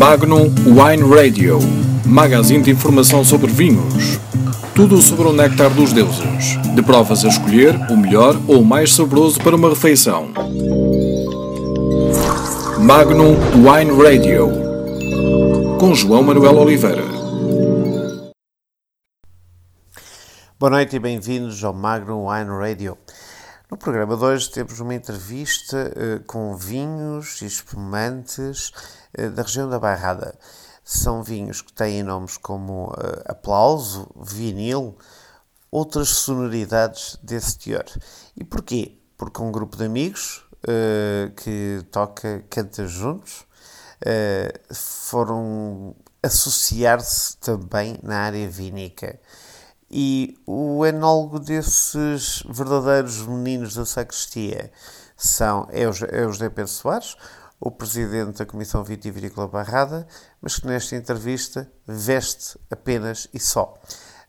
Magnum Wine Radio, magazine de informação sobre vinhos. Tudo sobre o néctar dos deuses. De provas a escolher o melhor ou o mais saboroso para uma refeição. Magnum Wine Radio, com João Manuel Oliveira. Boa noite e bem-vindos ao Magnum Wine Radio. No programa de hoje temos uma entrevista uh, com vinhos e espumantes da região da Bairrada. São vinhos que têm nomes como uh, Aplauso, Vinil, outras sonoridades desse teor. E porquê? Porque um grupo de amigos que toca, canta juntos, foram associar-se também na área vínica. E o enólogo desses verdadeiros meninos da sacristia são, é o, é o José Pedro Soares, o presidente da Comissão Vitivinícola Barrada, mas que nesta entrevista veste apenas e só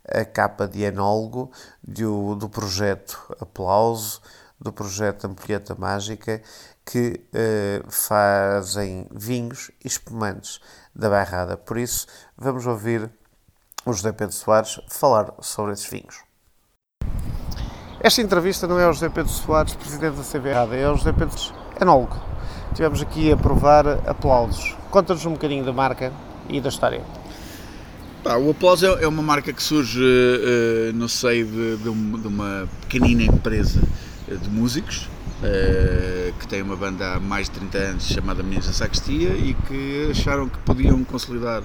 a capa de enólogo do, do projeto Aplauso, do projeto Ampulheta Mágica, que uh, fazem vinhos e espumantes da Barrada. Por isso, vamos ouvir o José Pedro Soares falar sobre esses vinhos. Esta entrevista não é o José Pedro Soares, presidente da CBA, é o José Pedro enólogo. Tivemos aqui a provar aplausos. Conta-nos um bocadinho da marca e da história. o Aplauso é, é uma marca que surge uh, no seio de, de, uma pequenina empresa de músicos uh, que tem uma banda há mais de 30 anos chamada Meninos da Sacristia e que acharam que podiam consolidar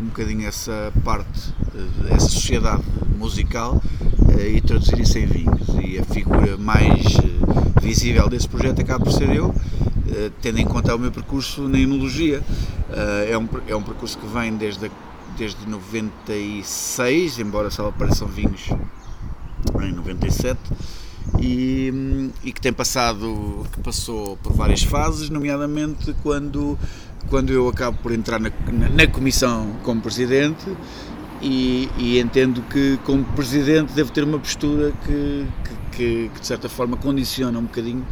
um bocadinho essa parte, eh, essa sociedade musical eh, e traduzir isso em vinhos. E a figura mais eh, visível desse projeto acaba por ser eu, tendo em conta o meu percurso na enologia. É um, é um percurso que vem desde, desde 96, embora só apareçam vinhos em 97. E, e, que tem passado, que passou por várias fases, nomeadamente quando quando eu acabo por entrar na, na, na comissão como presidente e, e, entendo que como presidente devo ter uma postura que, que, que de certa forma condiciona um bocadinho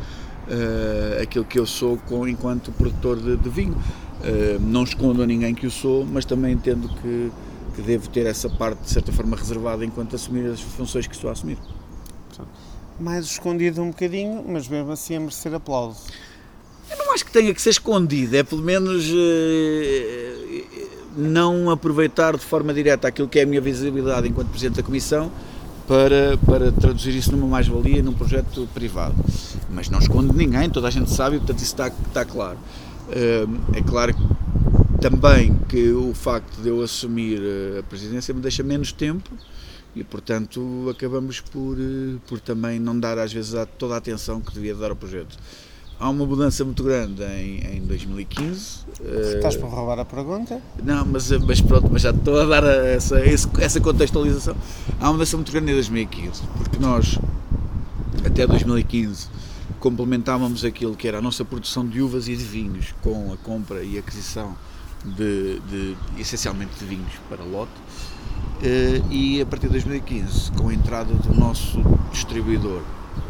uh, aquilo que eu sou com, enquanto produtor de, de vinho. Uh, não escondo a ninguém que o sou, mas também entendo que, que devo ter essa parte de certa forma reservada enquanto assumir as funções que estou a assumir. Mais escondido um bocadinho, mas mesmo assim a merecer aplauso. Eu não acho que tenha que ser escondido, é pelo menos uh, não aproveitar de forma direta aquilo que é a minha visibilidade enquanto Presidente da Comissão para, para traduzir isso numa mais-valia num projeto privado. Mas não escondo ninguém, toda a gente sabe, portanto isso está, está claro. Uh, é claro também que o facto de eu assumir a presidência me deixa menos tempo e portanto acabamos por, por também não dar às vezes toda a atenção que devia dar ao projeto. Há uma mudança muito grande em, em 2015. Estás para roubar a pergunta? Não, mas, mas pronto, mas já estou a dar essa, essa contextualização. Há uma mudança muito grande em 2015, porque nós, até 2015, complementávamos aquilo que era a nossa produção de uvas e de vinhos com a compra e aquisição de, de essencialmente de vinhos para lote. Eh, e a partir de 2015, com a entrada do nosso distribuidor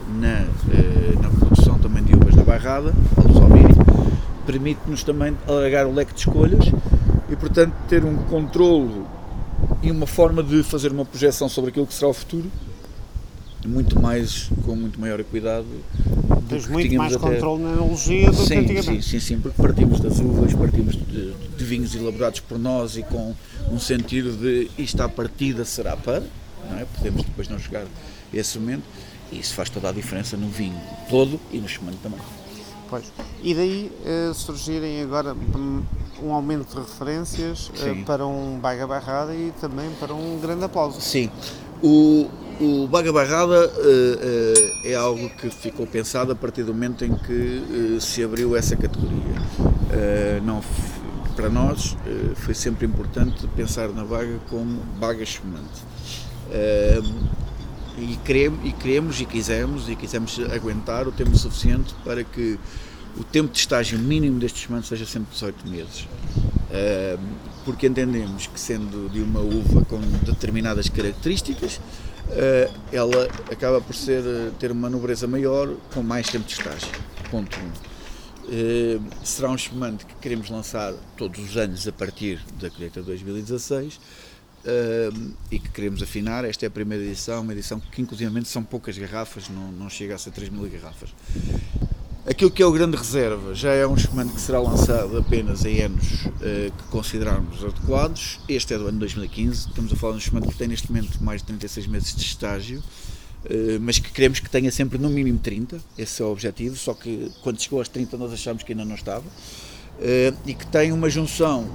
na, eh, na produção também de uvas na Bairrada, a Lusovini, permite-nos também alargar o leque de escolhas e, portanto, ter um controlo e uma forma de fazer uma projeção sobre aquilo que será o futuro muito mais, com muito maior cuidado. Tens muito mais até... controle na analogia do sim, que antigamente. Sim, sim, sim, porque partimos das uvas, partimos de, de, vinhos elaborados por nós e com um sentido de isto à partida será para, não é? podemos depois não chegar a esse momento, e isso faz toda a diferença no vinho todo e no espumante também. Pois. E daí uh, surgirem agora um aumento de referências uh, para um Baga Barrada e também para um grande aplauso. Sim. O, o Baga Barrada uh, é algo que ficou pensado a partir do momento em que se abriu essa categoria. não, para nós foi sempre importante pensar na vaga como baga espumante e queremos, e queremos e quisemos e quisemos aguentar o tempo suficiente para que o tempo de estágio mínimo destes mantos seja sempre 18 meses. porque entendemos que sendo de uma uva com determinadas características, ah, ela acaba por ser, ter uma nobreza maior com mais tempo de estágio. Ponto 1. Um. Uh, será um espumante que queremos lançar todos os anos a partir da colheita de 2016 uh, e que queremos afinar. Esta é a primeira edição, uma edição que inclusivamente são poucas garrafas, não, não chega a ser 3 mil garrafas. Aquilo que é o grande reserva já é um espumante que será lançado apenas em anos uh, que considerarmos adequados. Este é do ano 2015, estamos a falar de um espumante que tem neste momento mais de 36 meses de estágio, uh, mas que queremos que tenha sempre no mínimo 30, esse é o objetivo, só que quando chegou aos 30 nós achámos que ainda não estava, uh, e que tem uma junção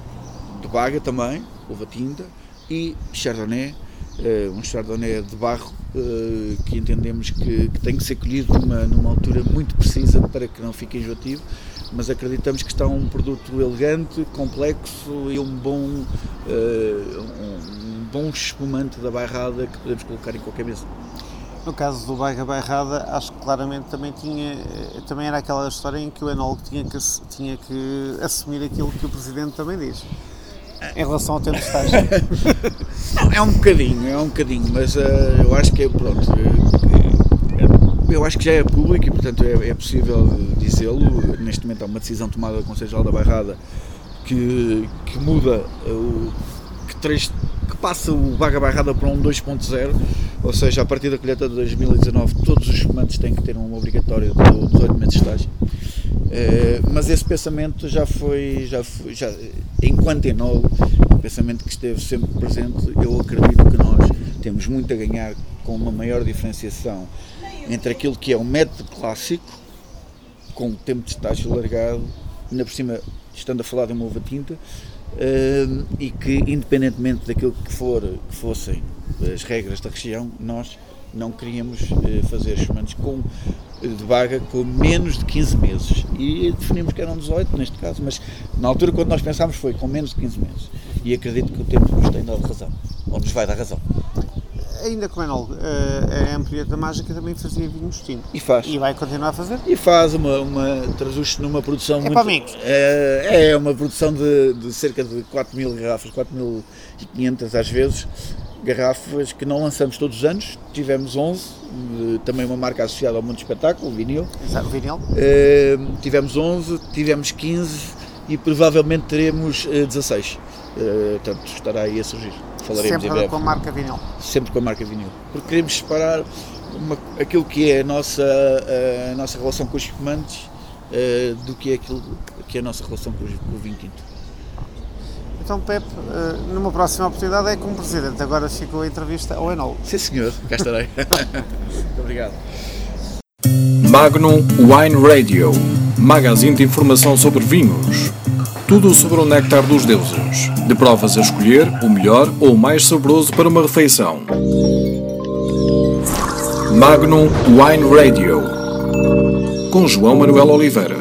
de baga também, uva tinta, e chardonnay, uh, um chardonnay de barro uh, que entendemos que, que, tem que ser colhido numa, numa altura muito precisa para que não fique enjoativo, mas acreditamos que está um produto elegante, complexo e um bom, uh, um, bom espumante da bairrada que podemos colocar em qualquer mesa. No caso do Bairra Bairrada, acho que claramente também tinha, também era aquela história em que o enólogo tinha que, tinha que assumir aquilo que o Presidente também diz em relação ao tempo de estágio? é um bocadinho, é um bocadinho, mas uh, eu acho que é, pronto, uh, eu acho que já é público e portanto é, é possível dizê-lo. Neste momento há uma decisão tomada do Conselho da Bairrada que, que muda o que, três, que passa o Baga Bairrada para um 2.0, ou seja, a partir da colheita de 2019 todos os fumantes têm que ter um obrigatório de 18 meses de estágio. Mas esse pensamento já foi, já foi já, enquanto enólogo, um pensamento que esteve sempre presente. Eu acredito que nós temos muito a ganhar com uma maior diferenciação entre aquilo que é o método clássico, com o tempo de estágio alargado, ainda por cima estando a falar de uma uva tinta, uh, e que independentemente daquilo que, for, que fossem as regras da região, nós não queríamos uh, fazer chumantes com de vaga com menos de 15 meses. E definimos que eram 18 neste caso, mas na altura quando nós pensámos foi com menos de 15 meses. E acredito que o tempo nos tem dado razão, ou nos vai dar razão. Ainda com enólogo, eh, a Ampulheta Mágica também fazia vinhos tintos. E faz. E vai continuar a fazer? E faz uma, uma traduz-se numa produção é muito... Para amigos. É, é uma produção de, de cerca de 4 mil garrafas, 4.500 às vezes, garrafas que não lançamos todos os anos, tivemos 11, também uma marca associada ao mundo espetáculo, o vinil. Exato, vinil. Uh, tivemos 11, tivemos 15 e provavelmente teremos uh, 16. Uh, portanto, estará aí a surgir. Falaremos Sempre com a marca vinil. Sempre com a marca vinil. Porque queremos separar uma, aquilo que é a nossa, a nossa relação com os espumantes uh, do que é aquilo que é a nossa relação com, com o vinho tinto. Então, Pepe, eh, numa próxima oportunidade é como Presidente. Agora ficou a entrevista ao Enol. Sim, senhor. Cá estarei. Muito obrigado. Magnum Wine Radio. Magazine de informação sobre vinhos. Tudo sobre o néctar dos deuses. De provas a escolher, o melhor ou o mais saboroso para uma refeição. Magnum Wine Radio. Com João Manuel Oliveira.